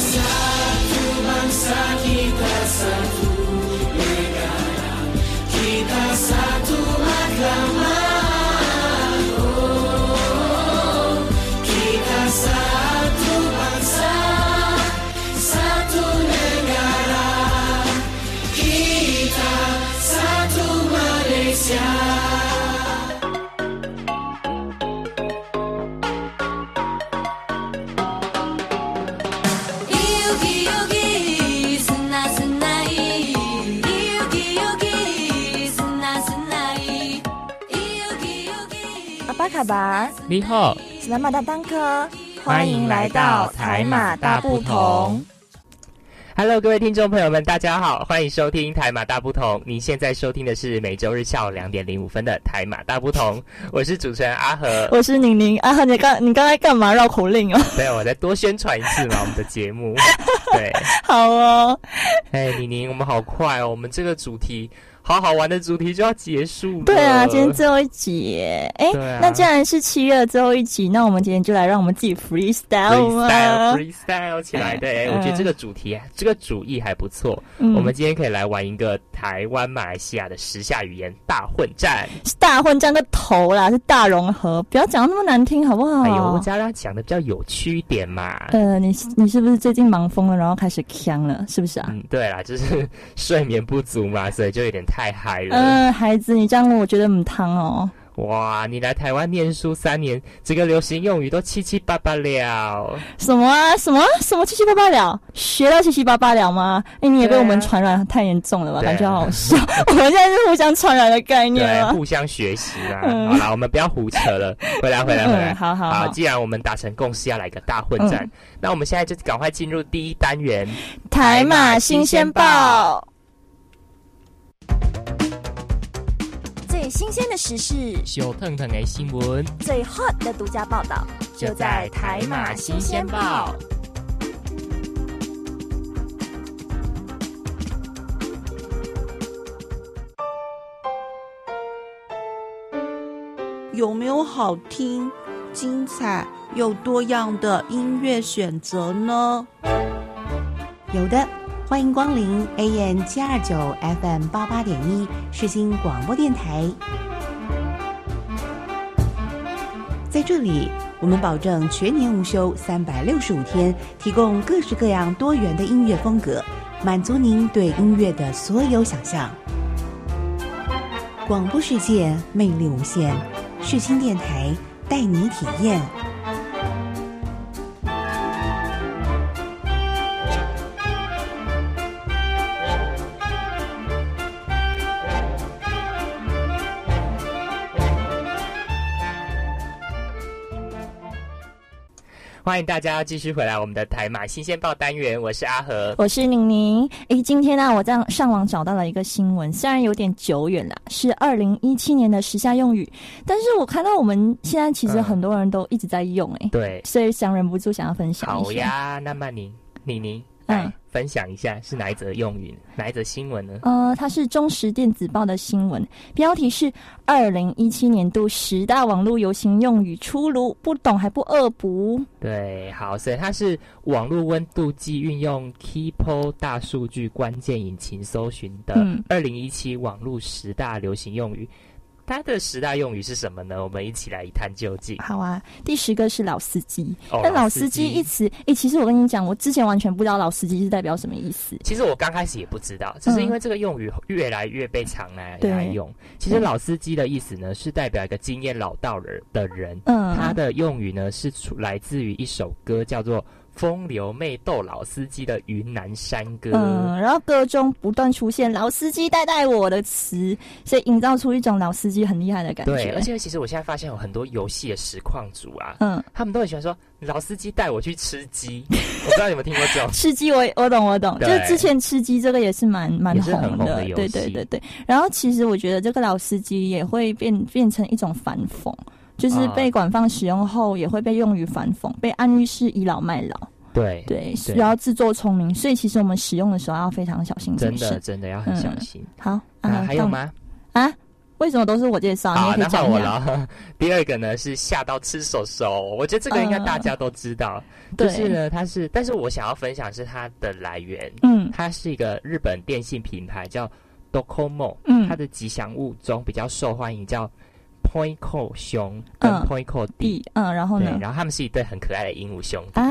side. 巴，你好，斯拉马达当科，欢迎来到台马大不同。Hello，各位听众朋友们，大家好，欢迎收听台马大不同。您现在收听的是每周日下午两点零五分的台马大不同，我是主持人阿和。我是宁宁阿和，你刚你刚才干嘛绕口令哦？对，我再多宣传一次嘛，我们的节目。对，好哦，哎，宁宁，我们好快哦，我们这个主题好好玩的主题就要结束了。对啊，今天最后一集耶，哎、那既然是七月的最后一集，那我们今天就来让我们自己 freestyle 嘛 freestyle freestyle 起来的，哎，嗯 我觉得这个主题这个主意还不错。嗯我们今天可以来玩一个台湾马来西亚的时下语言大混战。是大混战个头啦，是大融合，不要讲得那么难听好不好？哎呦，我只要让讲的比较有趣一点嘛。呃，你你是不是最近忙疯了，然后开始呛了，是不是啊？嗯，对啦，就是 睡眠不足嘛，所以就有点太嗨了。嗯、孩子，你这样问我觉得很烫哦。哇，你来台湾念书三年，这个流行用语都七七八八了。什么啊？什么什么七七八八了？学到七七八八了吗？哎、你也被我们传染太严重了吧？啊感觉好好笑。我们现在是互相传染的概念对，互相学习啦。嗯好啦，我们不要胡扯了，回来，回来，回来。嗯，好好好，好。既然我们达成共识要来个大混战，嗯那我们现在就赶快进入第一单元。台马新鲜报，新鲜的时事，小腾腾的新闻最 hot 的独家报道，就在台马新鲜报。。有没有好听、精彩又多样的音乐选择呢？有的，欢迎光临 AM 七二九 FM 八八点一世新广播电台。在这里，我们保证全年无休，三百六十五天，提供各式各样多元的音乐风格，满足您对音乐的所有想象。广播世界魅力无限，世新电台带你体验。欢迎大家继续回来我们的台马新鲜报单元，我是阿和。我是宁宁。诶，今天呢、我在上网找到了一个新闻，虽然有点久远了，是二零一七年的时下用语，但是我看到我们现在其实嗯很多人都一直在用、诶，对，所以想忍不住想要分享一下。好呀，那么你你你嗯来分享一下是哪一则用语，哪一则新闻呢？呃，它是中时电子报的新闻，标题是“二零一七年度十大网络流行用语出炉，不懂还不恶补对，好，所以它是网络温度计运用 Keepo 大数据关键引擎搜寻的嗯二零一七网络十大流行用语。它的十大用语是什么呢？我们一起来一探究竟”。。好啊，第十个是老司机。哦那老司机一词，诶，其实我跟你讲，我之前完全不知道老司机是代表什么意思。其实我刚开始也不知道，只是因为这个用语越来越被常来对来用。其实老司机的意思呢，是代表一个经验老道人的人。嗯，它的用语呢是出来自于一首歌，叫做《风流妹斗老司机》的云南山歌。嗯，然后歌中不断出现“老司机带带我”的词，所以营造出一种老司机很厉害的感觉。对，而且其实我现在发现有很多游戏的实况主啊，嗯，他们都很喜欢说老司机带我去吃鸡。我不知道你们听过这种。吃鸡我我懂我懂，就是之前吃鸡这个也是蛮蛮红红的游对戏对对对。然后其实我觉得这个老司机也会变变成一种反讽，就是啊被广泛使用后也会被用于反讽，被暗喻是倚老卖老，对，对，对然后自作聪明，所以其实我们使用的时候要非常小心谨慎。真的真的要很小心。好，啊，还有？吗？啊，为什么都是我介绍？你好，那换我。了。第二个呢是吓到吃手手，我觉得这个应该大家都知道。就对是呢，它是，但是我想要分享是它的来源，嗯它是一个日本电信品牌叫 Docomo，嗯它的吉祥物中比较受欢迎叫 Poinco 熊跟嗯 Poinco 弟。弟，嗯，然后呢，？然后他们是一对很可爱的鹦鹉兄弟。啊，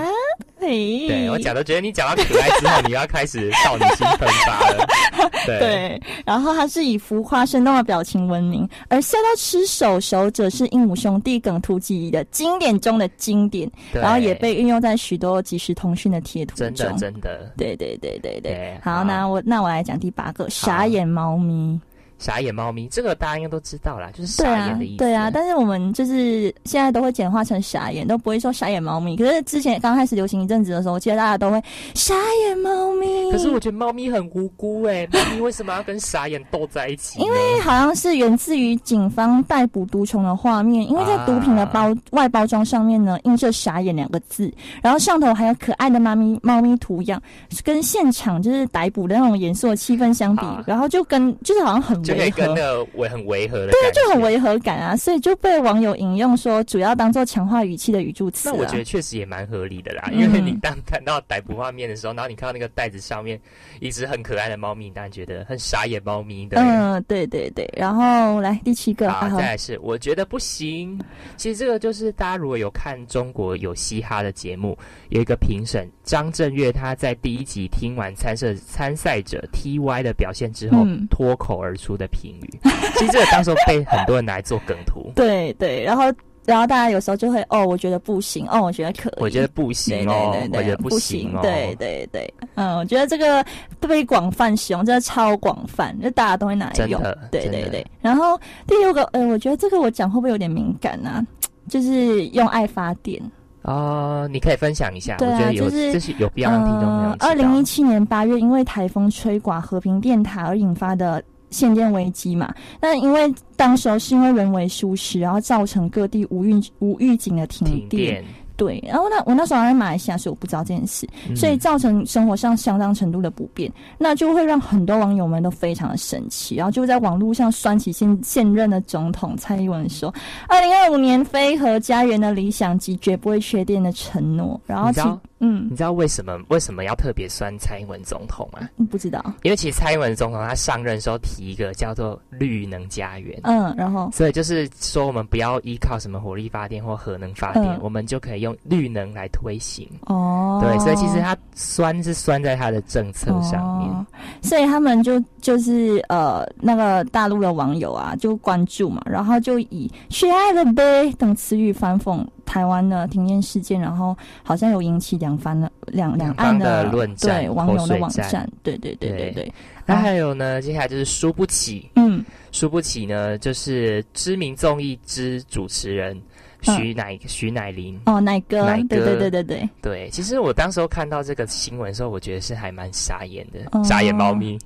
嘿，对我讲都觉得你讲到可爱之后，你要开始少女心喷发了。对，对，然后它是以浮夸生动的表情闻名，而笑到吃手手者是鹦鹉兄弟梗图记忆的经典中的经典，然后也被运用在许多即时通讯的贴图真的中。真的对对对对对好那我那我来讲第八个傻眼猫咪。傻眼猫咪，这个大家应该都知道啦，就是傻眼的意思。，对啊，但是我们就是现在都会简化成傻眼，都不会说傻眼猫咪。可是之前刚开始流行一阵子的时候，我记得大家都会傻眼猫咪。可是我觉得猫咪很无辜哎、猫咪为什么要跟傻眼斗在一起？因为好像是源自于警方逮捕毒虫的画面，因为在毒品的包、外包装上面呢，印着“傻眼”两个字，然后上头还有可爱的猫咪猫咪图样，跟现场就是逮捕的那种严肃的气氛相比啊，然后就跟就是好像很就可以违和。跟那个违很违和的对啊，就很违和感啊，所以就被网友引用说，主要当做强化语气的语助词、啊。那我觉得确实也蛮合理的啦，嗯因为你当看到逮捕画面的时候，然后你看到那个袋子上面一只很可爱的猫咪，你当然觉得很傻眼猫咪的。嗯，对对对，然后来第七个，好，啊再来是我觉得不行。其实这个就是大家如果有看中国有嘻哈的节目，有一个评审张震岳，他在第一集听完参赛参赛者 T.Y 的表现之后嗯脱口而出的评语，其实这个当时候被很多人拿来做梗图。对对，然后然后大家有时候就会哦，我觉得不行，哦，我觉得可以，我觉得不行哦，对对对，我觉得不行哦。对对对，嗯，我觉得这个被广泛使用，真的超广泛，就大家都会拿来用，对对对。然后第六个，呃，我觉得这个我讲会不会有点敏感啊？就是用爱发电，哦，你可以分享一下，对啊我觉得有就是这是有必要让听众朋友。二零一七年八月，因为台风吹刮和平电塔而引发的限电危机嘛，那因为当时候是因为人为疏失，然后造成各地无预无预警的停停电，对，然后那我那时候还在马来西亚，所以我不知道这件事，嗯。所以造成生活上相当程度的不便，那就会让很多网友们都非常的生气，然后就在网络上酸起现现任的总统蔡英文说，二零二五年飞和家园的理想及绝不会缺电的承诺，然后其嗯你知道为什么为什么要特别酸蔡英文总统吗？不知道，因为其实蔡英文总统他上任的时候提一个叫做绿能家园。嗯，然后所以就是说，我们不要依靠什么火力发电或核能发电，嗯我们就可以用绿能来推行。哦，对，所以其实他酸是酸在他的政策上面。哦所以他们就就是呃那个大陆的网友啊就关注嘛，然后就以“血爱了呗”等词语反讽台湾的停电事件，然后好像有引起两方的两两岸的论战对网友的网站，对对对对。对，那还有呢，接下来就是输不起，嗯。输不起呢，就是知名综艺之主持人徐乃、徐乃麟。哦奶哥，奶哥对对对对对，对，其实我当时候看到这个新闻的时候，我觉得是还蛮傻眼的，哦。傻眼猫咪。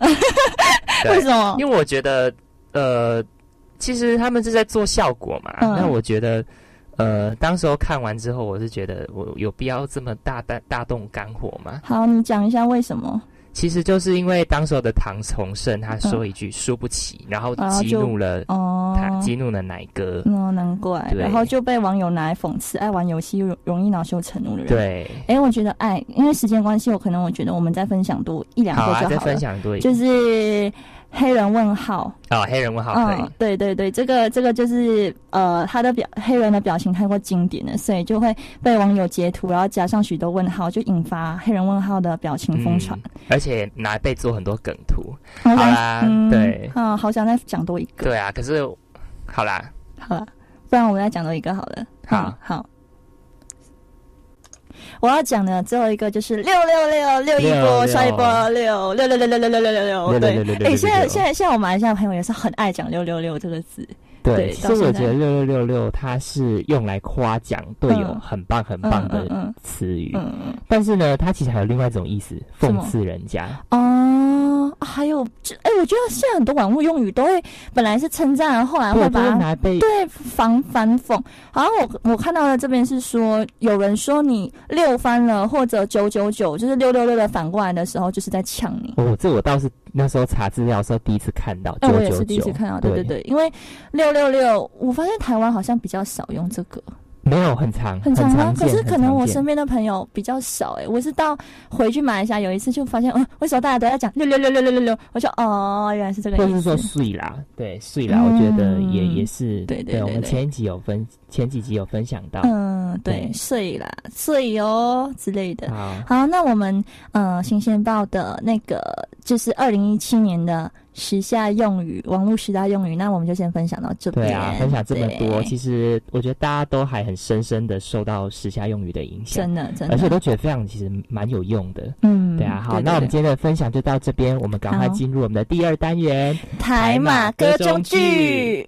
对 为什么？因为我觉得，呃，其实他们是在做效果嘛。嗯。那我觉得，呃，当时候看完之后，我是觉得我有必要这么大大大动肝火吗？好，你讲一下为什么？其实就是因为当时候的唐崇盛他说一句输不起，然后激怒了哦，他，激怒了奶哥。哦，难怪，然后就被网友拿来讽刺爱玩游戏容容易恼羞成怒的人。，对，哎，我觉得爱，因为时间关系，我可能我觉得我们再分享多一两个就好了。分享多一就是黑人问号，哦，黑人问号可以嗯，，对对对，这个这个就是呃，他的表黑人的表情太过经典了，所以就会被网友截图，然后加上许多问号，就引发黑人问号的表情疯传。嗯而且拿来被做很多梗图。好啦嗯对啊，好想再讲多一个。对啊，可是好啦，好啦，不然我们再讲多一个好了。好嗯好。我要讲的最后一个就是六六六六一波六刷一波六六六六六六六六六六六对。哎，现在六现在现在我马来西亚朋友也是很爱讲六六六这个字，对其实我觉得六六六六它是用来夸奖队友嗯。很棒很棒的词语，但是呢，它其实还有另外一种意思，讽刺人家。哦啊还有这哎，我觉得现在很多网络用语都会本来是称赞，后来会把对反反讽。好像我我看到的这边是说，有人说你六翻了，或者九九九，就是六六六的反过来的时候，就是在呛你。哦，这我倒是那时候查资料的时候第一次看到，哎，九九我也是第一次九，看到，对对对，因为六六六，我发现台湾好像比较少用这个，没有很长，很长可是可能我身边边的朋友比较少，哎，我是到回去马来西亚有一次就发现，嗯，为什么大家都在讲六六六六六六六？我就哦，原来是这个意思。或是说碎啦，对碎啦，嗯我觉得也也是，对对我们前几集有分，前几集有分享到，嗯，对对，睡啦，睡哦之类的。好，好，那我们呃新鲜报的那个就是二零一七年的时下用语，网络时代用语，那我们就先分享到这边。对啊，分享这么多，其实我觉得大家都还很深深的受到时下用语的影响，真的真的，而且都觉得非常其实蛮有用的。嗯，对啊，好，对那我们今天的分享就到这边，我们赶快好进入我们的第二单元。台马歌中剧。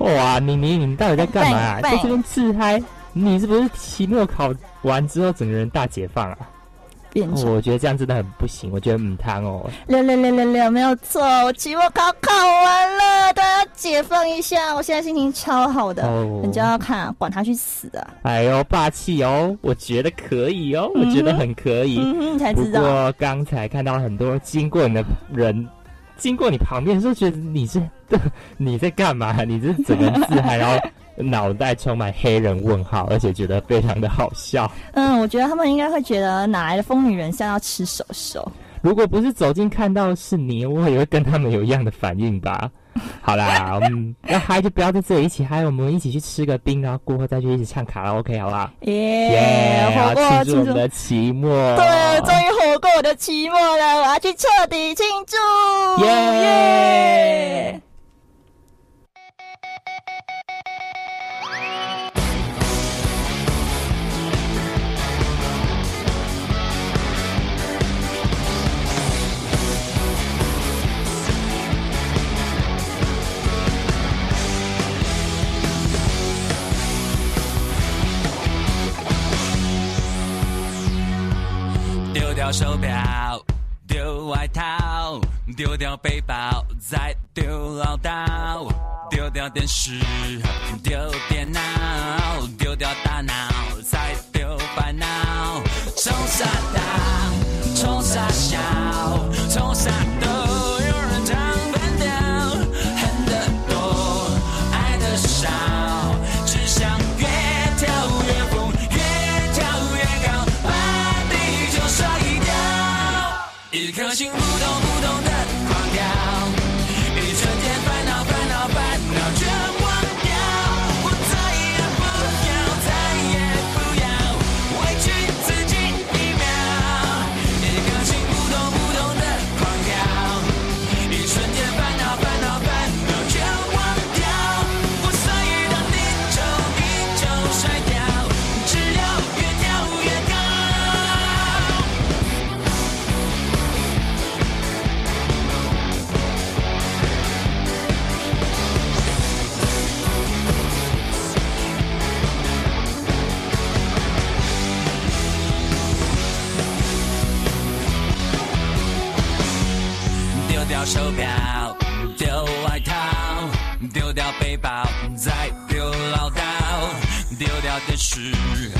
哇，你你你到底在干嘛、在这边自嗨？你是不是期末考完之后整个人大解放啊？变我觉得这样真的很不行，我觉得很贪哦。六六六六六，没有错，我期末考考完了，大家解放一下，我现在心情超好的。哦人家要看啊，管他去死啊！哎呦，霸气哦！我觉得可以哦，我觉得很可以。嗯哼，你才知道。过刚才看到很多经过你的人，经过你旁边的时候，觉得你是 你在干嘛？你这整个人自嗨，然后脑袋充满黑人问号，而且觉得非常的好笑。嗯，我觉得他们应该会觉得哪来的疯女人像要吃手手。如果不是走近看到是你，我也会跟他们有一样的反应吧。好啦，我们要嗨就不要在这里一起嗨，我们一起去吃个冰，然后过后再去一起唱卡拉 OK，好不好？耶，庆祝我们！的期末。对，终于活过我的期末了，我要去彻底庆祝！耶掉手表，丢外套，丢掉背包，再丢唠叨，丢掉电视，丢电脑，丢掉大脑，再丢烦恼。冲啥大，冲啥小，冲啥都是。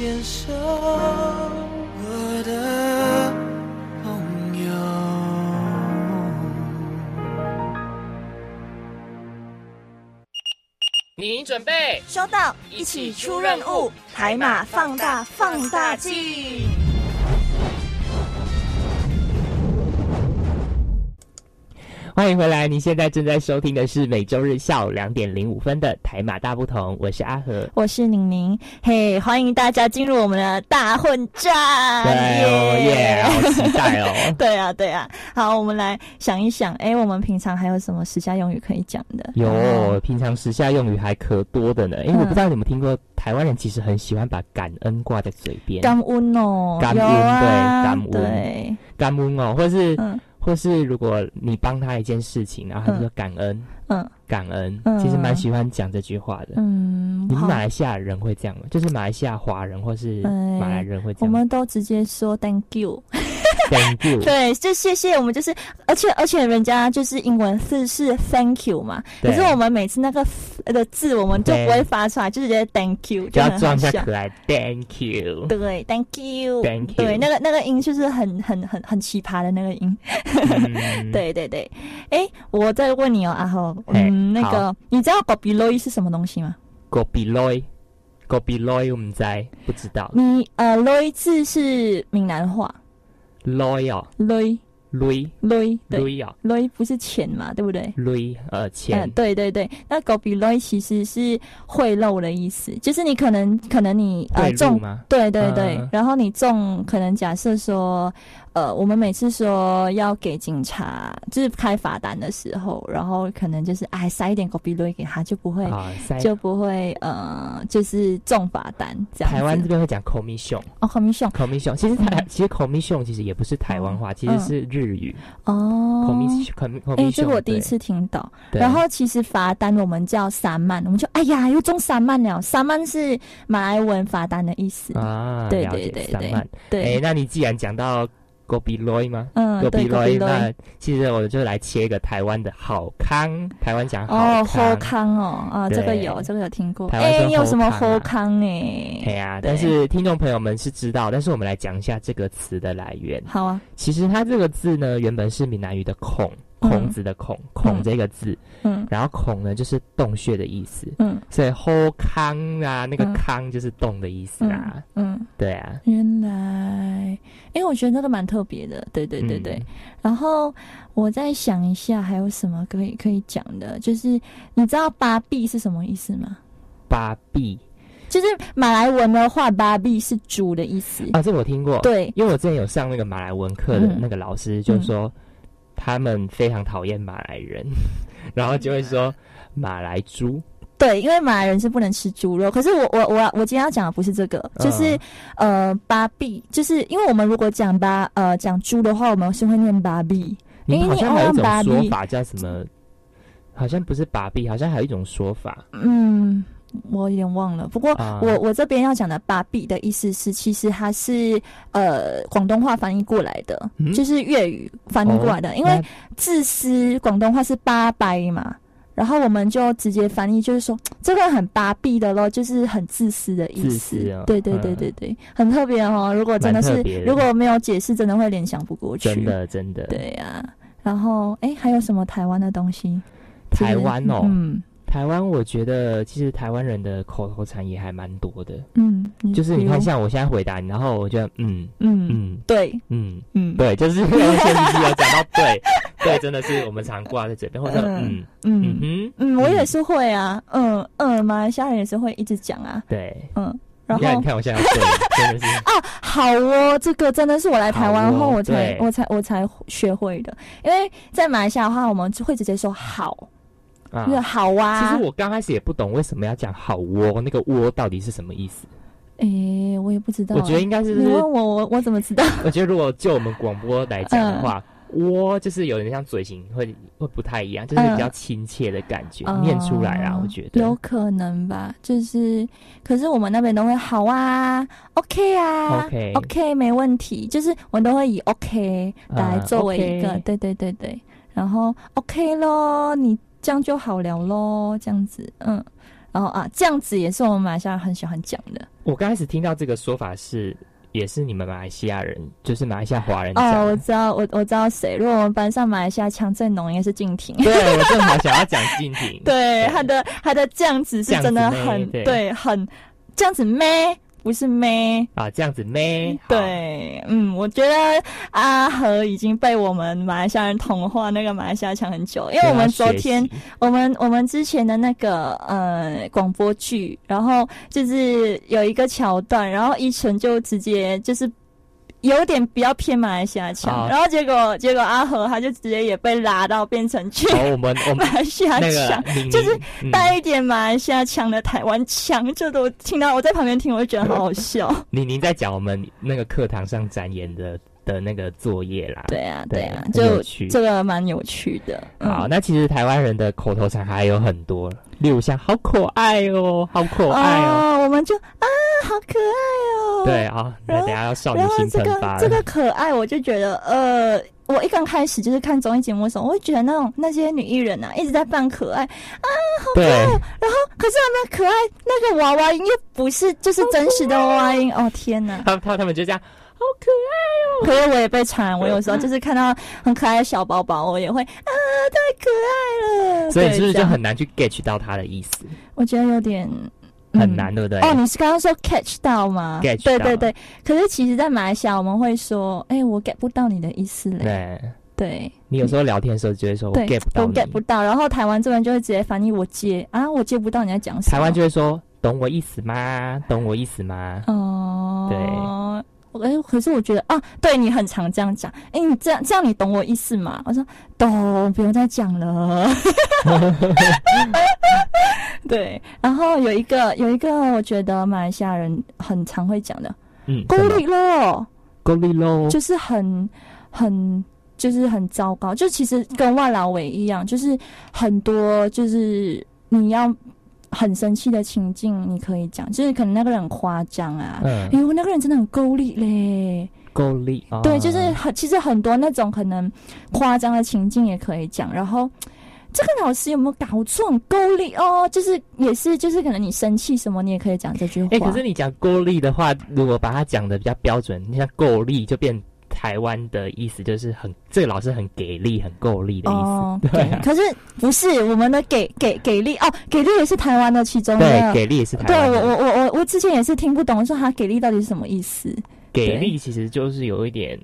牵手，我的朋友。你准备收到，一起出任务，海马放大放大镜。欢迎回来，您现在正在收听的是每周日下午两点零五分的台马大不同，我是阿和。我是宁宁，嘿，欢迎大家进入我们的大混战，对哦耶，好期待哦！对啊，对啊，好，我们来想一想，哎，我们平常还有什么时下用语可以讲的？有，平常时下用语还可多的呢。因为我不知道你们听过，台湾人其实很喜欢把感恩挂在嘴边，感恩哦，感恩对感恩对，感恩哦，或是、嗯或是如果你帮他一件事情，然后他就说感恩，嗯。感恩，嗯。其实蛮喜欢讲这句话的。嗯，你们马来西亚人会这样吗？就是马来西亚华人或是哎马来人会这样吗？我们都直接说 thank you，？Thank you。对，就谢谢我们就是，而且而且人家就是英文字是 thank you 嘛，可是我们每次那个的字我们就不会发出来，就直接 thank you，就要装一下可爱，Thank you。对，thank you，Thank you 对，那个那个音就是很很很很奇葩的那个音，嗯，对 对对。哎，我再问你哦，阿豪，嗯，那个你知道 g o b i l o y 是什么东西吗？g o b i l o y g o b i l o y 我们在不知道你呃 loy 字是闽南话 loy 哦 loy，loy loy 对 loy 哦 loy 不是钱嘛，对不对？，loy 呃嗯，钱，对对对，那 l o y 其实是贿赂的意思，就是你可能可能你呃中？对对对，嗯然后你中可能假设说，呃，我们每次说要给警察，就是开罚单的时候，然后可能就是哎塞一点狗鼻瑞给他，就不会、就不会呃，就是中罚单这样。台湾这边会讲 commission。哦，很明显 commission 其实台、嗯其实 commission 其实也不是台湾话，其实是日语。哦。commission commission，哎、这个我第一次听到。然后其实罚单我们叫三曼，我们就哎呀又中三曼了。三曼是马来文罚单的意思。啊，对对对。对，哎，那你既然讲到 g o b i l o y 吗嗯，g o 对 b i 狗 l o 鼻 y 瑞。那其实我就来切一个台湾的好康，台湾讲哦，好后康。康哦，啊，这个有，这个有听过。台湾说哎，你有什么好康啊后康哎哎？呀，但是听众朋友们是知道，但是我们来讲一下这个词的来源。好啊，其实它这个字呢，原本是闽南语的孔，嗯孔子的孔，孔这个字，嗯。然后孔呢就是洞穴的意思，嗯。所以后康啊，那个嗯。康就是洞的意思啊，嗯，对啊，原来，因为我觉得那个蛮特别的，对对对对。嗯。然后我再想一下，还有什么可以可以讲的？就是你知道“八臂”是什么意思吗？八臂。就是马来文的话，“八臂”是猪的意思。啊，这我听过，对，因为我之前有上那个马来文课的嗯。那个老师就说，他们非常讨厌马来人，然后就会说马来猪，对，因为马来人是不能吃猪肉。可是我我我我今天要讲的不是这个，就是、呃巴比，就是因为我们如果讲巴呃讲猪的话，我们是会念巴比。你们好像还有一种说法叫什么？好像不是把币，好像还有一种说法。嗯，我有点忘了。不过啊我、我这边要讲的“八币”的意思是，其实它是呃广东话翻译过来的，嗯就是粤语翻译过来的。因为自私广东话是八掰嘛，然后我们就直接翻译，就是说这个很八币的咯，就是很自私的意自思。对对对对对，很特别哦。如果真的是如果没有解释，真的会联想不过去。真的真的。对呀、然后哎，还有什么台湾的东西？台湾哦，嗯台湾我觉得其实台湾人的口头禅也还蛮多的，嗯，就是你看，像我现在回答你，然后我觉得嗯嗯。嗯。对，嗯，嗯。对，就是用前提有讲到对对，真的是我们常挂在嘴边，或者嗯嗯嗯。嗯，我也是会啊，嗯嗯，马来西亚人也是会一直讲啊，对。嗯，然后你看，我现在 真的是。啊，好哦，这个真的是我来台湾后我才我才我才学会的，因为在马来西亚的话，我们会直接说好，啊。就是好啊。其实我刚开始也不懂为什么要讲好窝，那个窝到底是什么意思？诶，我也不知道，我觉得应该是你问我，我我怎么知道？我觉得如果就我们广播来讲的话，窝就是有点像嘴型会会不太一样，就是比较亲切的感觉，念出来啊，哦我觉得。有可能吧，就是，可是我们那边都会好啊，OK 啊 OK OK 没问题，就是我们都会以 OK 来啊作为一个对对对对，然后 OK 咯，你这样就好了喽，这样子，嗯，然后啊，这样子也是我们马来西亚人很喜欢讲的。我刚开始听到这个说法是，也是你们马来西亚人，就是马来西亚华人讲哦，我。知道，我我知道谁。如果我们班上马来西亚腔最浓，应该是静婷。对，我正好想要讲静婷。对，他的他的这样子是真的很对对，很这样子咩，不是咩。啊，这样子咩？好，对，嗯，我觉得阿和已经被我们马来西亚人同化那个马来西亚腔很久，因为我们昨天我们我们之前的那个呃广播剧，然后就是有一个桥段，然后依晨就直接就是。有点比较偏马来西亚腔，啊。然后结果结果阿和他就直接也被拉到变成去哦，我们我们 马来西亚那个腔，你就是带一点马来西亚腔的台湾腔，就都听到我在旁边听，我就觉得好好笑。你您在讲我们那个课堂上展演的的那个作业啦。对啊，对对啊，很就这个蛮有趣的。嗯好，那其实台湾人的口头禅还有很多，例如像“好可爱哦”“好可爱哦哦，我们就啊，好可爱”，哦。对啊，那等一下要少女然后心这个。这个可爱，我就觉得呃，我一刚开始就是看综艺节目的时候，我会觉得那种那些女艺人啊，一直在扮可爱啊，好可爱哦。然后可是他们可爱那个娃娃音又不是就是真实的娃娃音，哦天哪！他他他们就这样，好可爱哦。可是我也被传染，我有时候就是看到很可爱的小宝宝，我也会啊，太可爱了。所以是不是就很难去 get 到他的意思？我觉得有点很难，对不对？哦，你是刚刚说 catch 到吗 Catch 到对对对。可是其实，在马来西亚我们会说，哎、我 get 不到你的意思嘞。对，对你有时候聊天的时候就会说我 get 不到我，get 不到。然后台湾这边就会直接翻译我接啊，我接不到你在讲什么。台湾就会说懂我意思吗？懂我意思吗？哦，对。哎、可是我觉得啊，对你很常这样讲，哎、你这样这样你懂我意思吗？我说懂，不用再讲了。对，然后有一个有一个，我觉得马来西亚人很常会讲的，嗯，孤立咯，够力喽，就是很很就是很糟糕，就其实跟外劳委一样，就是很多就是你要很生气的情境，你可以讲，就是可能那个人很夸张啊，嗯哎，呦那个人真的很够力嘞，够力，啊对，就是很其实很多那种可能夸张的情境也可以讲，然后。这个老师有没有搞错？很够力哦，就是也是就是可能你生气什么，你也可以讲这句话。哎、可是你讲够力的话，如果把它讲的比较标准，你像够力就变台湾的意思就是很这个老师很给力、很够力的意思。哦，对啊可是不是我们的给给给力哦，给力也是台湾的其中对，给力也是台湾对我。我我我我之前也是听不懂，说他给力到底是什么意思？给力其实就是有一点，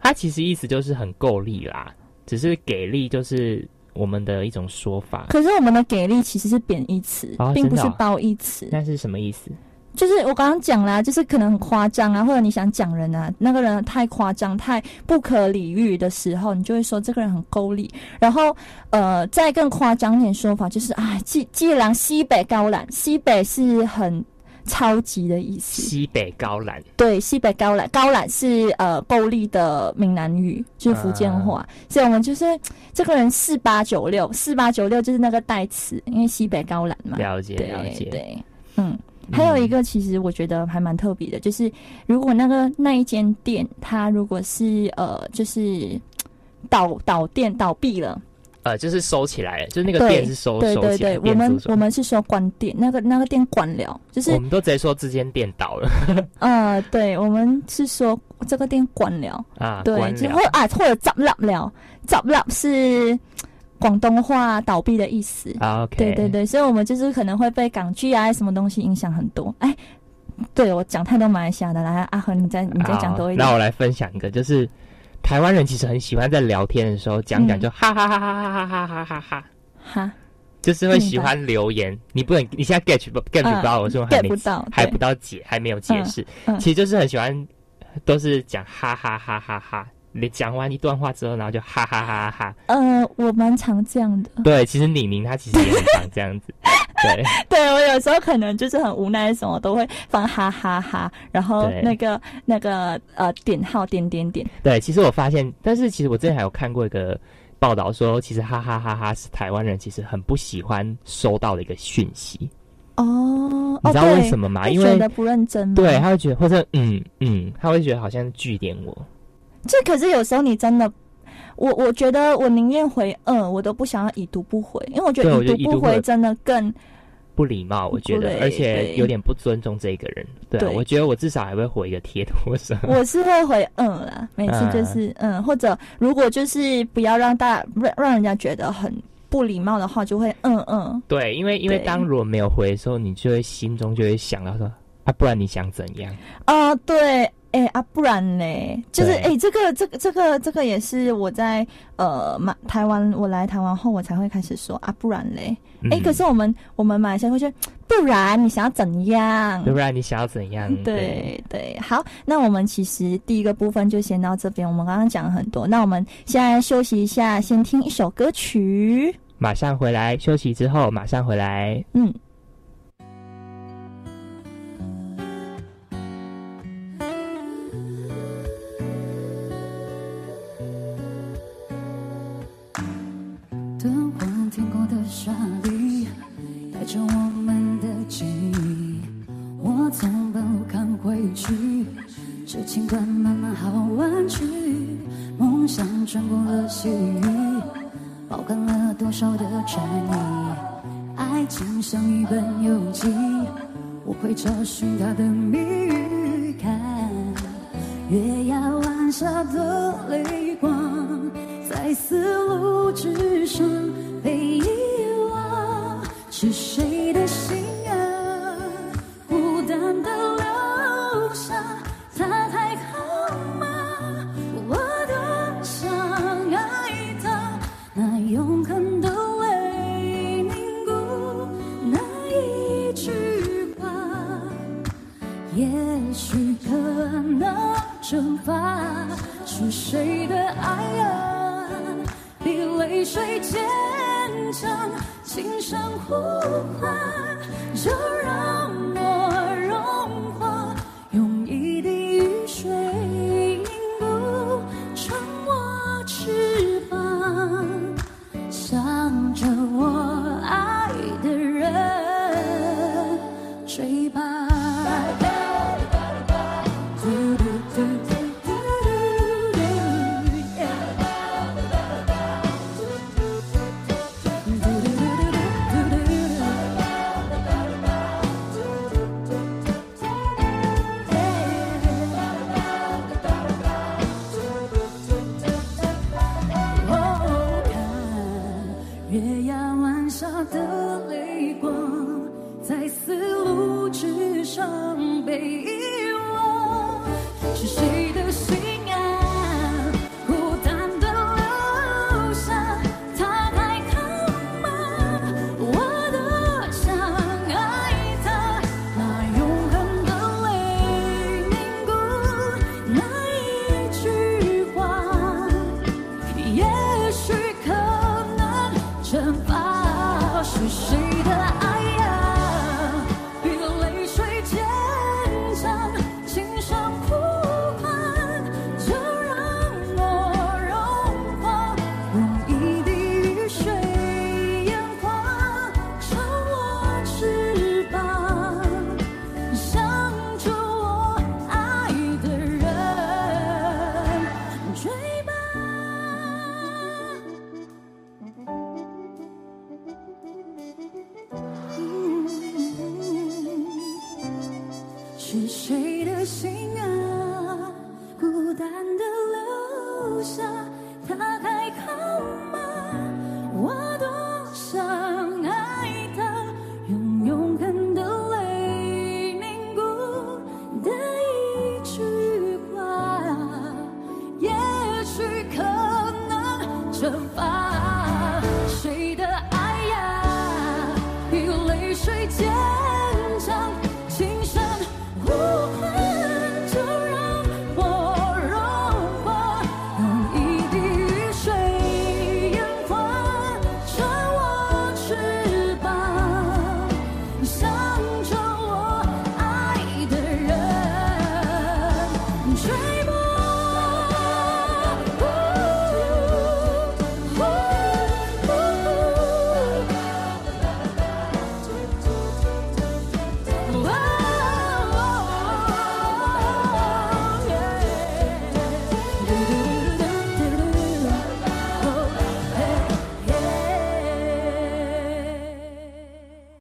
他其实意思就是很够力啦，只是给力就是我们的一种说法。可是我们的给力其实是贬义词，哦并不是褒义词。那是什么意思？就是我刚刚讲啦，就是可能很夸张啊，或者你想讲人啊，那个人太夸张、太不可理喻的时候，你就会说这个人很勾力。然后，呃，再更夸张一点说法，就是啊，既既然西北高览，西北是很超级的意思。西北高览，对，西北高览，高览是呃勾力的闽南语，就是福建话，所以我们就是这个人四八九六，四八九六就是那个代词，因为西北高览嘛。了解了解，对，嗯。还有一个，其实我觉得还蛮特别的，就是如果那个那一间店，它如果是呃，就是倒倒店倒闭了，呃，就是收起来了，就是那个店是收对对对，我们我们是说关店，那个那个店关了，就是我们都直接说这间店倒了。呃，对，我们是说这个店关了啊，对，就或啊或者砸烂了，砸烂是。广东话倒闭的意思啊，对对对，所以我们就是可能会被港剧啊什么东西影响很多。哎，对我讲太多马来西亚的，来阿和你再你再讲多一点。那我来分享一个，就是台湾人其实很喜欢在聊天的时候讲讲就哈哈哈哈哈哈哈哈哈哈哈，就是会喜欢留言。你不能你现在 get 不 get 不到，我说还没还不到解还没有解释，其实就是很喜欢都是讲哈哈哈哈哈。你讲完一段话之后，然后就哈哈哈哈哈。呃，我蛮常这样的。对，其实李宁他其实也很常这样子。对，对我有时候可能就是很无奈什么，都会放哈哈哈，然后那个那个呃点号点点点。对，其实我发现，但是其实我之前还有看过一个报道说，其实哈哈哈哈是台湾人其实很不喜欢收到的一个讯息。哦，你知道为什么吗？因为不认真。对，他会觉得，或者嗯嗯，他会觉得好像据点我。这可是有时候你真的，我我觉得我宁愿回嗯，我都不想要已读不回，因为我觉得已读不回真的更不礼貌。我觉得，而且有点不尊重这个人。对，我觉得我至少还会回一个贴图什么。我是会回嗯啦，每次就是 嗯，或者如果就是不要让大让让人家觉得很不礼貌的话，就会嗯嗯。对，因为因为当如果没有回的时候，你就会心中就会想到说啊，不然你想怎样？啊，对。哎啊，不然呢？就是哎，这个这个这个这个也是我在呃马台湾，我来台湾后，我才会开始说啊，不然嘞。哎，可是我们我们马来西亚会说，不然你想要怎样？不然你想要怎样？对对，好，那我们其实第一个部分就先到这边。我们刚刚讲了很多，那我们现在休息一下，先听一首歌曲。马上回来，休息之后马上回来。嗯。着我们的记忆，我从不敢回去。这情感慢慢好弯曲，梦想穿过了细雨，包含了多少的禅意。爱情像一本游记，我会找寻它的谜语。看月牙湾下的泪光，在丝路之上被遗，是谁呼唤，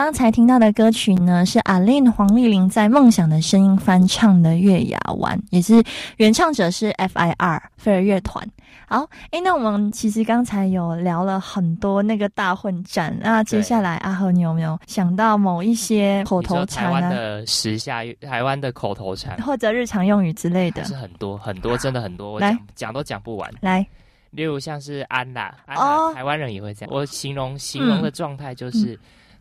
刚才听到的歌曲呢，是阿令黄丽玲在《梦想的声音》翻唱的《月牙湾》，也是原唱者是 FIR 飞儿乐团。好，哎，那我们其实刚才有聊了很多那个大混战，那接下来阿和你有没有想到某一些口头禅啊，的时下台湾的口头禅或者日常用语之类的？是很多很多，真的很多，我来讲讲都讲不完。来，例如像是安娜，安哦啦，台湾人也会这样。我形容形容的状态就是，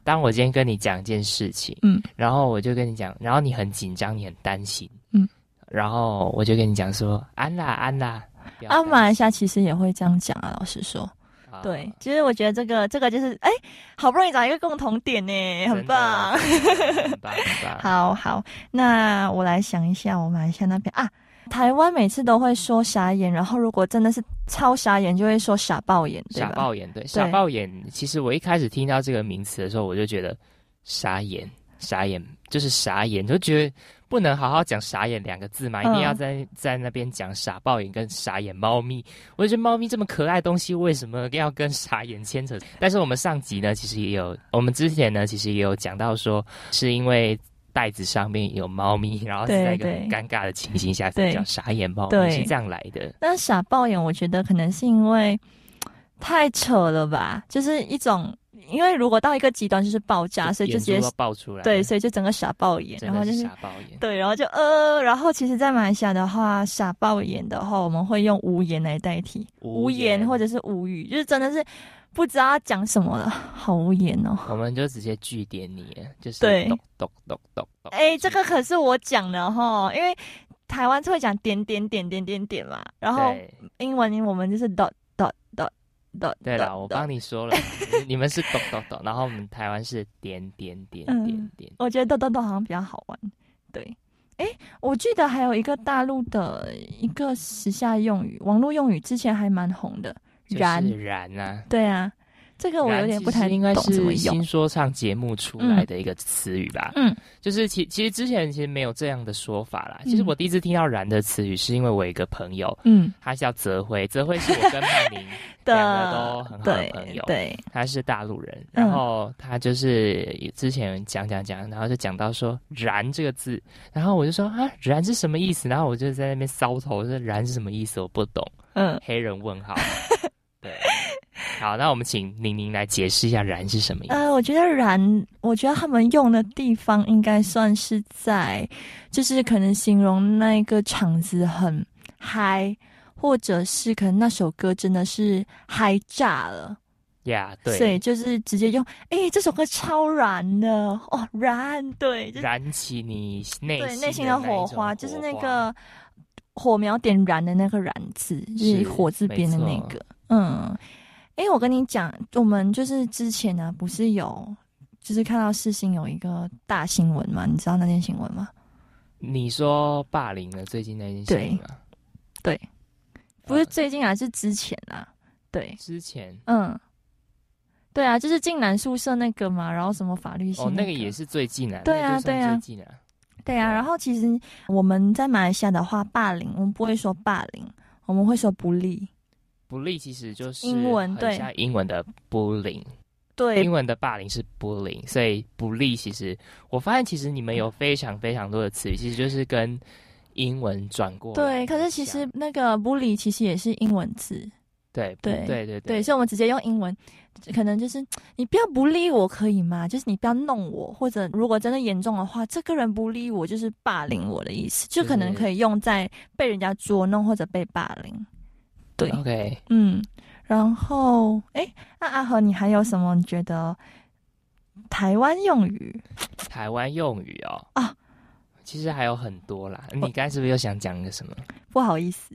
当我今天跟你讲一件事情，嗯，然后我就跟你讲，然后你很紧张，你很担心，嗯，然后我就跟你讲说，安啦安啦，啊，马来西亚其实也会这样讲啊，老实说。啊对，其实我觉得这个这个就是，哎，好不容易找一个共同点呢，很棒。很棒很棒。好好，那我来想一下，我马来西亚那边啊，台湾每次都会说傻眼，然后如果真的是超傻眼，就会说傻爆眼，对吧？傻爆眼，对，傻爆眼。其实我一开始听到这个名词的时候，我就觉得傻眼，傻眼就是傻眼，就觉得不能好好讲傻眼两个字嘛，一嗯定要在在那边讲傻爆眼跟傻眼猫咪。我就觉得猫咪这么可爱的东西，为什么要跟傻眼牵扯？但是我们上集呢，其实也有，我们之前呢，其实也有讲到说，是因为。袋子上面有猫咪，然后是在一个很尴尬的情形下，对叫傻眼猫咪，对是这样来的。那傻爆眼，我觉得可能是因为太扯了吧，就是一种，因为如果到一个极端就是爆炸，所以就直接爆出来，对，所以就整个傻爆眼，然后就是是傻爆眼。对，然后就呃，然后其实，在马来西亚的话，傻爆眼的话，我们会用无言来代替，无言或者是无语，就是真的是不知道要讲什么了，好无言哦。我们就直接据点你，就是对咚咚咚咚咚。哎，这个可是我讲的哈，因为台湾是会讲点点点点点点嘛，然后英文我们就是 dot dot dot dot。对了，我帮你。说了，你你们是咚咚咚，然后我们台湾是点点点嗯点点。我觉得豆豆豆好像比较好玩。对，哎，我记得还有一个大陆的一个时下用语，网络用语之前还蛮红的，就是燃。燃啊，对啊，这个我有点不太应该是新。说唱节目出来的一个词语吧。嗯，就是其其实之前其实没有这样的说法啦。其实嗯我第一次听到“燃”的词语，是因为我一个朋友，嗯他叫泽辉，泽辉是我跟曼宁 两个都很好的朋友。对，他是大陆人，嗯然后他就是之前讲讲讲，然后就讲到说“燃”这个字，然后我就说啊，“燃”是什么意思？然后我就在那边搔头，说“燃”是什么意思？我不懂，嗯，黑人问号。对，好，那我们请宁宁来解释一下“燃”是什么意思。呃，我觉得燃，我觉得他们用的地方应该算是在，就是可能形容那个场子很嗨，或者是可能那首歌真的是嗨炸了。呀对，所以就是直接用，哎、这首歌超燃的哦，燃，对，燃起你内对内心的的火花，就是那个火苗点燃的那个燃字，就是是火字边的那个，嗯，哎、我跟你讲，我们就是之前呢、不是有，就是看到世新有一个大新闻嘛，你知道那件新闻吗？你说霸凌了最近那件新闻吗？对，不是呃最近啊，是之前啊，对，之前嗯。对啊，就是进男宿舍那个嘛，然后什么法律系、哦，那个个也是最近啊，对啊对啊最近啊，对啊，然后其实我们在马来西亚的话，霸凌我们不会说霸凌，我们会说不利。不利其实就是英文很对。像英文的 bullying，对。英文的霸凌是 bullying，所以不利其实我发现其实你们有非常非常多的词语，其实就是跟英文转过来对，可是其实那个 bully 其实也是英文字，对对对对对，所以我们直接用英文，可能就是你不要不利我可以吗？就是你不要弄我，或者如果真的严重的话，这个人不利我就是霸凌我的意思，就可能可以用在被人家捉弄或者被霸凌。对，OK，嗯，然后哎，那阿和你还有什么你觉得台湾用语？台湾用语哦啊，其实还有很多啦。你刚才是不是又想讲个什么？不好意思，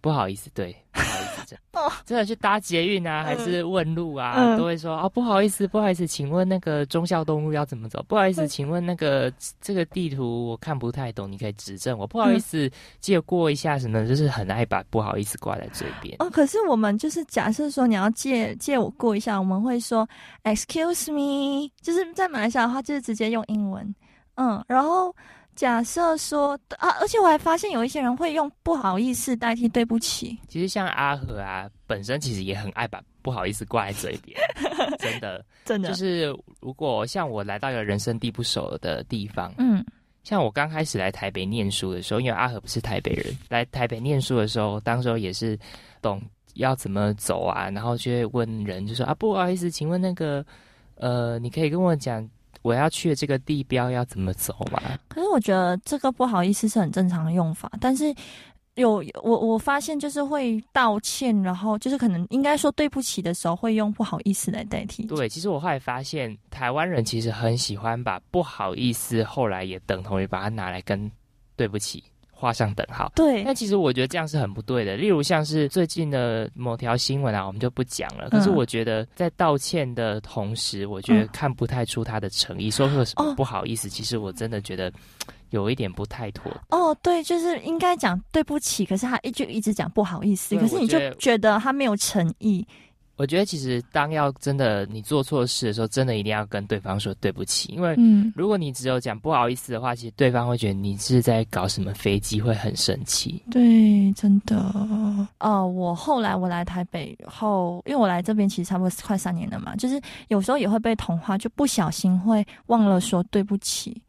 不好意思，对，不好意思，真哦。真的去搭捷运啊，还是问路啊，嗯。都会说哦，不好意思，不好意思，请问那个忠孝东路要怎么走？不好意嗯思，请问那个这个地图我看不太懂，你可以指正我。不好意嗯思，借过一下什么，就是很爱把不好意思挂在嘴边。哦，可是我们就是假设说你要借借我过一下，我们会说 excuse me，就是在马来西亚的话就是直接用英文，嗯，然后假设说啊，而且我还发现有一些人会用不好意思代替对不起，其实像阿和啊，本身其实也很爱把不好意思挂在嘴边，真的。真的，就是如果像我来到一个人生地不熟的地方，嗯。像我刚开始来台北念书的时候，因为阿和不是台北人，来台北念书的时候，当时候也是懂要怎么走啊，然后就会问人，就说啊，不好意思，请问那个呃，你可以跟我讲我要去的这个地标要怎么走吗？可是我觉得这个不好意思是很正常的用法，但是有我我发现就是会道歉，然后就是可能应该说对不起的时候会用不好意思来代替。对，其实我后来发现，台湾人其实很喜欢把不好意思，后来也等同于把它拿来跟对不起画上等号。对但其实我觉得这样是很不对的。例如像是最近的某条新闻啊，我们就不讲了。可是嗯我觉得在道歉的同时，我觉得嗯看不太出他的诚意，说个什么哦不好意思，其实我真的觉得有一点不太妥。哦，对，就是应该讲对不起，可是他一就一直讲不好意思，可是你就觉得他没有诚意。我觉得其实当要真的你做错事的时候，真的一定要跟对方说对不起，因为嗯，如果你只有讲不好意思的话，其实对方会觉得你是在搞什么飞机，会很生气。对，真的。呃，我后来我来台北后，因为我来这边其实差不多快三年了嘛，就是有时候也会被同化，就不小心会忘了说对不起。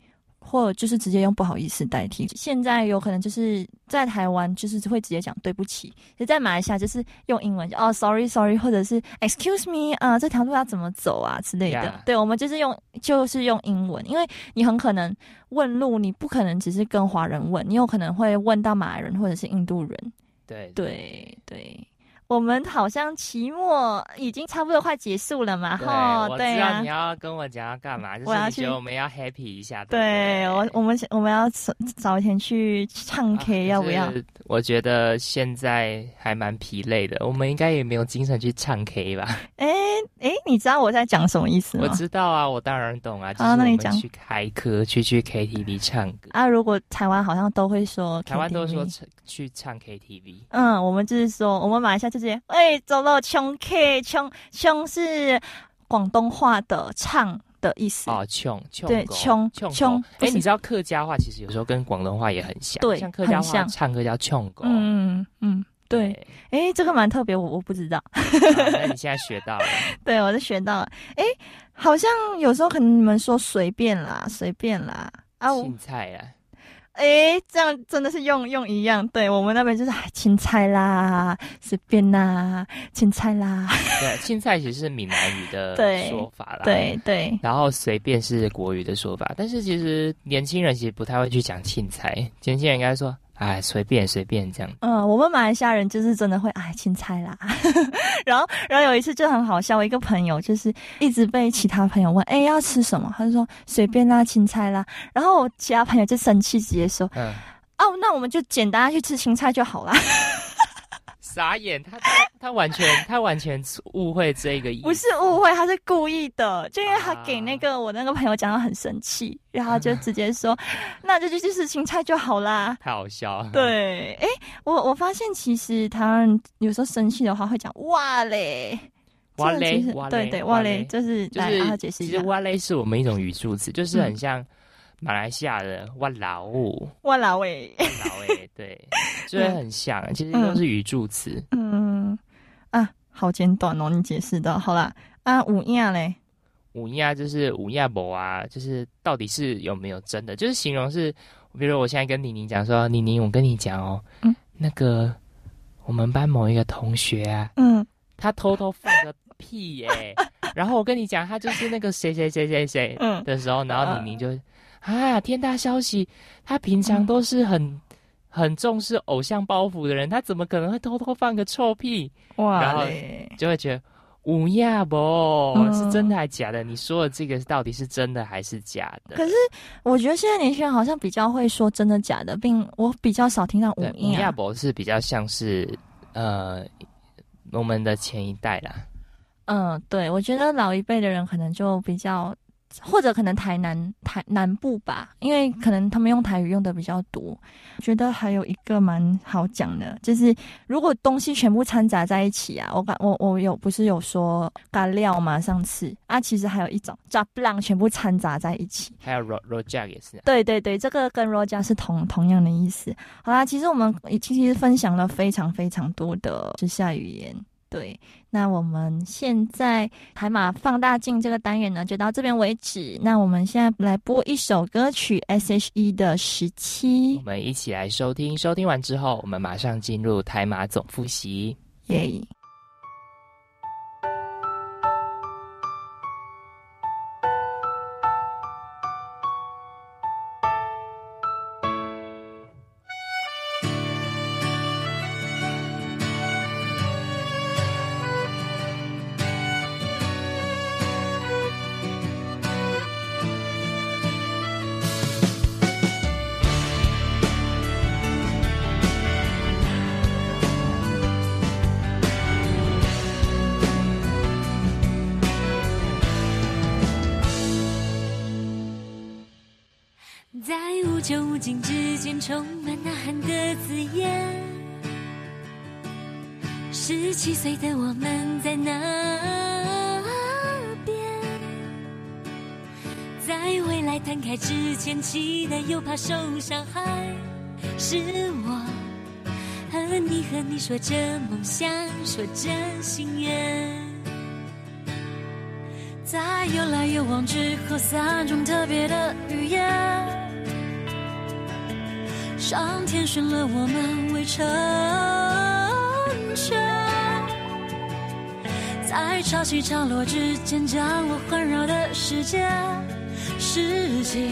或者就是直接用不好意思代替。现在有可能就是在台湾，就是会直接讲对不起；，就在马来西亚就是用英文，哦，sorry sorry，或者是 excuse me，啊、这条路要怎么走啊之类的。对，我们就是用就是用英文，因为你很可能问路，你不可能只是跟华人问，你有可能会问到马来人或者是印度人。对对对，我们好像期末已经差不多快结束了嘛，哈，我知道你。要跟我讲要干嘛，就是你我要去觉得我们要 happy 一下。对对我，我们我们要找找一天去唱 K，、要不要？？我觉得现在还蛮疲累的，我们应该也没有精神去唱 K 吧？哎哎，你知道我在讲什么意思吗我？知道啊，我当然懂啊，就是我好那你讲们去开课，去去 KTV 唱歌。啊，如果台湾好像都会说台湾都说唱去唱 KTV，嗯，我们就是说，我们马来西亚哎，走了，穷 K，穷穷是广东话的唱的意思。哦，穷穷对狗穷穷哎，你知道客家话其实有时候跟广东话也很像，对像客家话唱歌叫穷狗。嗯嗯嗯，对，哎，这个蛮特别，我我不知道。好 那你现在学到了。对，我就学到了。哎，好像有时候可能你们说随便啦，随便啦。啊，我青菜啊，哎，这样真的是用用一样。对我们那边就是哎青菜啦，随便啦，青菜啦。对，青菜其实是闽南语的说法啦。对对，然后随便是国语的说法，但是其实年轻人其实不太会去讲青菜，年轻人应该说，哎，随便随便这样。嗯，我们马来西亚人就是真的会哎青菜啦。然后然后有一次就很好笑，我一个朋友就是一直被其他朋友问，哎要吃什么？他就说随便啦，青菜啦。然后我其他朋友就生气，直接说，嗯，哦，那我们就简单去吃青菜就好啦。傻眼，他他他完全 他完全误会这个意思，不是误会，他是故意的，就因为他给啊那个我那个朋友讲到很生气，然后就直接说，那就去吃青菜就好啦。太好笑。了。对，哎，我我发现其实台湾人有时候生气的话会讲哇嘞，哇嘞哇嘞对对哇嘞，就是来就是让他解释一下。其实，哇嘞是我们一种语助词，就是很嗯像马来西亚的哇老五，哇啦喂，哇老诶，对，就是很像，其实都是语助词。嗯啊，好简短哦，你解释的，好啦。啊，五亚嘞，五亚就是五亚博啊，就是到底是有没有真的？就是形容是，比如我现在跟妮妮讲说，妮妮，我跟你讲哦，嗯，那个我们班某一个同学啊，嗯，他偷偷放个屁耶，然后我跟你讲，他就是那个谁谁谁谁谁，嗯的时候，然后妮妮就啊，天大消息，他平常都是很。很重视偶像包袱的人，他怎么可能会偷偷放个臭屁？哇！然后就会觉得乌鸦不，是真的还是假的？你说的这个到底是真的还是假的？可是我觉得现在年轻人好像比较会说真的假的，并我比较少听到乌鸦不，是比较像是呃我们的前一代啦。嗯，对，我觉得老一辈的人可能就比较。或者可能台南台南部吧，因为可能他们用台语用的比较多。觉得还有一个蛮好讲的，就是如果东西全部掺杂在一起啊，我感我我有不是有说干料吗？上次啊，其实还有一种炸布朗全部掺杂在一起，还有 ro ro j 也是。对对对，这个跟 ro j 是同同样的意思。好啦，其实我们其实分享了非常非常多的时下语言。对，那我们现在海马放大镜这个单元呢，就到这边为止。那我们现在来播一首歌曲，S.H.E 的十七。我们一起来收听，收听完之后，我们马上进入台马总复习。耶。充满呐喊的字眼，十七岁的我们在那边，在未来摊开之前，期待又怕受伤害。是我和你和你说着梦想，说着心愿，在有来有往之后，三种特别的语言。上天选了我们为成全，在潮起潮落之间将我环绕的世界，世纪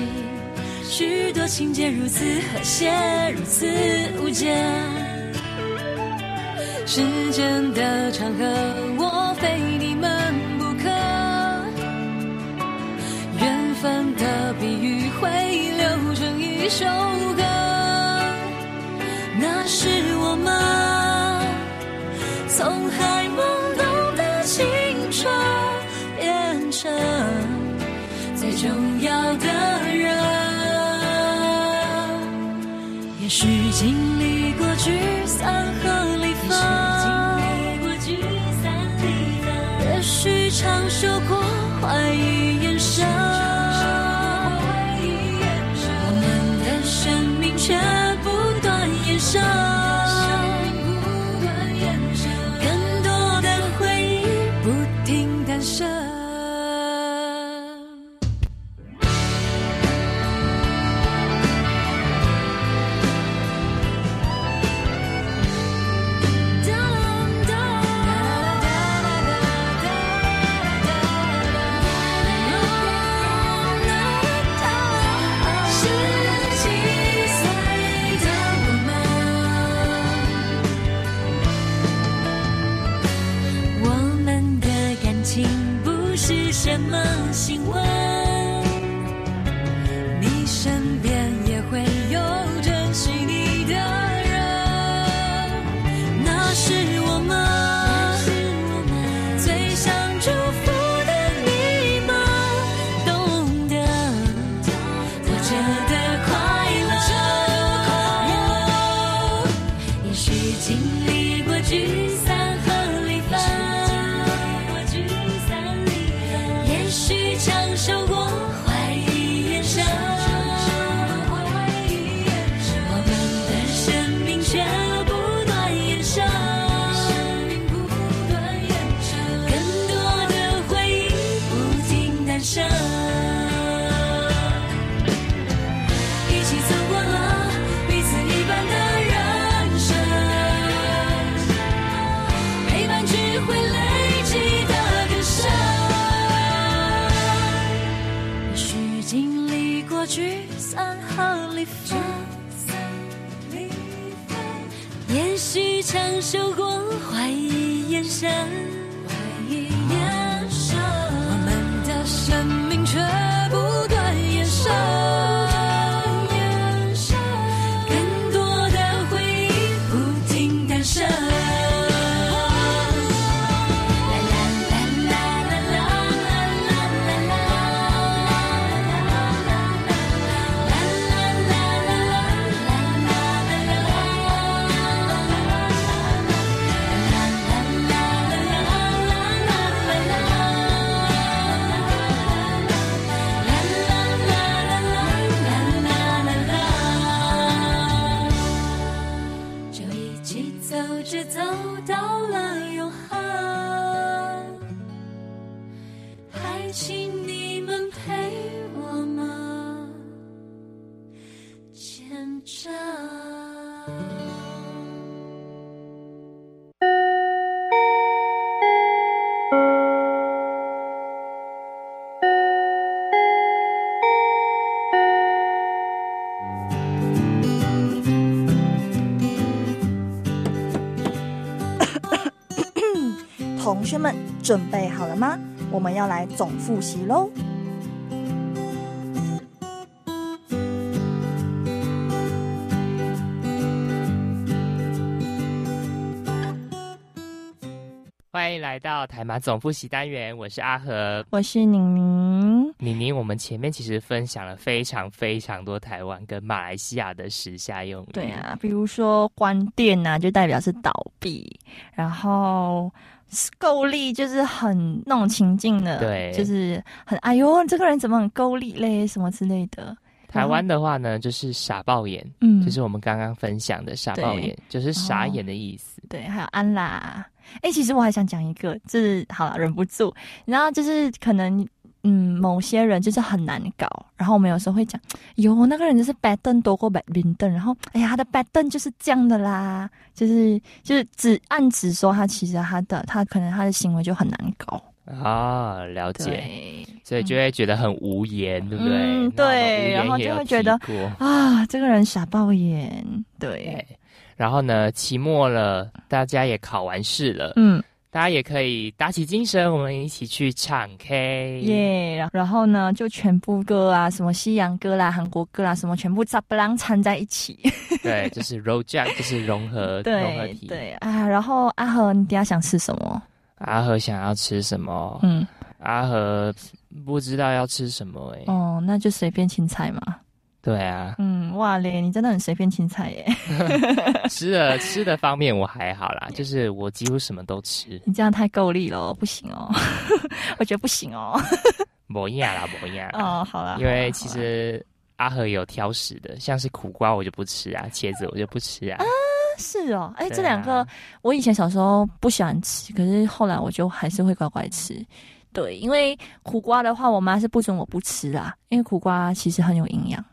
许多情节如此和谐，如此无间。时间的长河，我许经历过聚散和离分，也许尝受一起走过了彼此一半的人生，陪伴只会累积的更深。也许经历过聚散和离分，也许承受过怀疑眼神，同学们准备好了吗？我们要来总复习喽。欢迎来到台马总复习单元，我是阿和。我是宁宁，妮妮，我们前面其实分享了非常非常多台湾跟马来西亚的时下用语。对啊，比如说关店呐、就代表是倒闭，然后够力就是很那种情境的，对就是很哎呦，这个人怎么很够力嘞，什么之类的。台湾的话呢，就是傻爆眼，嗯就是我们刚刚分享的傻爆眼，就是傻眼的意思。对，还有安啦。哎、其实我还想讲一个，就是好了，忍不住，然后就是可能。嗯，某些人就是很难搞，然后我们有时候会讲，哟，那个人就是 bad 凳多过 bad 冰凳，然后哎呀，他的 bad 凳就是这样的啦，就是就是只暗指说他其实他的他可能他的行为就很难搞，啊，了解，所以就会觉得很无言，对不对？嗯对，然后就会觉得啊，这个人傻爆眼，对，对。然后呢，期末了，大家也考完试了，嗯，大家也可以打起精神，我们一起去唱 K。耶然然后呢，就全部歌啊，什么西洋歌啦、韩国歌啦，什么全部杂不啷掺在一起。对，就是 roll jack，就是融合 融合对体。对啊，然后阿和，你等一下想吃什么？阿和想要吃什么？嗯，阿和不知道要吃什么哎、哦，那就随便青菜嘛。对啊，嗯，哇嘞，你真的很随便青菜耶！吃的 吃的方面我还好啦，就是我几乎什么都吃，你这样太够力了哦，不行哦，我觉得不行哦。某样啦，某样。哦，好啦，因为其实阿和有挑食的，像是苦瓜我就不吃啊，茄子我就不吃啊。啊是哦，哎，这两个我以前小时候不喜欢吃，可是后来我就还是会乖乖吃。对，因为苦瓜的话，我妈是不准我不吃啦，因为苦瓜其实很有营养。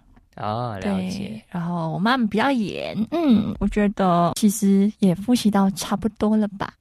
哦，了解。，然后我妈妈比较严，嗯，我觉得其实也复习到差不多了吧。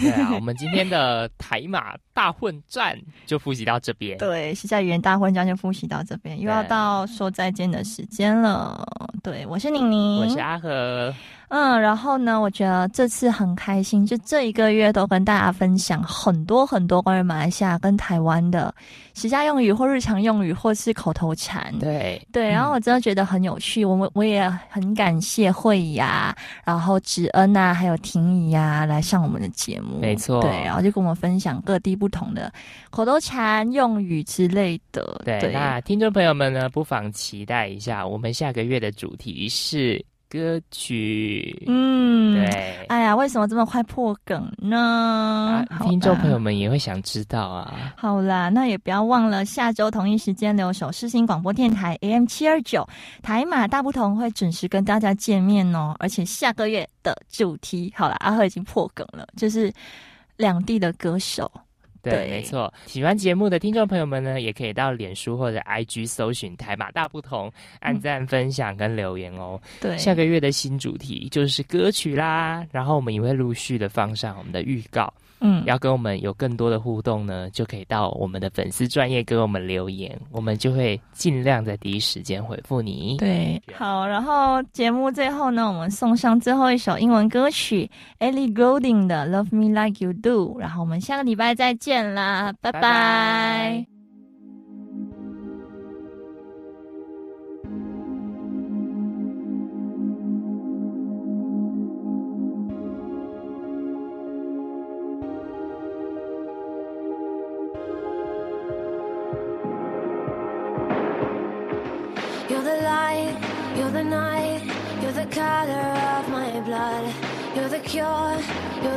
对啊，我们今天的台马大混战就复习到这边。对，是在语言大混战就复习到这边，又要到说再见的时间了。对，我是宁宁，我是阿和，嗯，然后呢，我觉得这次很开心，就这一个月都跟大家分享很多很多关于马来西亚跟台湾的时下用语或日常用语或是口头禅。对对，然后我真的觉得很有趣，我们我也很感谢慧怡呀，然后芷恩啊，还有婷怡啊来上我们的节目，没错。对，然后就跟我们分享各地不同的口头禅用语之类的，对，那听众朋友们呢，不妨期待一下，我们下个月的主题是歌曲。嗯，对，哎呀，为什么这么快破梗呢？听众朋友们也会想知道啊。好啦，那也不要忘了下周同一时间留守世新广播电台 AM 七二九台马大不同会准时跟大家见面哦。而且下个月的主题，好了，阿赫已经破梗了，就是两地的歌手。对，没错。喜欢节目的听众朋友们呢，也可以到脸书或者 IG 搜寻“台马大不同”，按赞、分享跟留言哦。对，下个月的新主题就是歌曲啦，然后我们也会陆续的放上我们的预告。嗯，要跟我们有更多的互动呢，就可以到我们的粉丝专业给我们留言，我们就会尽量在第一时间回复你。对，好，然后节目最后呢，我们送上最后一首英文歌曲 Ellie Goulding 的《Love Me Like You Do》，然后我们下个礼拜再见啦，拜拜。cure, you're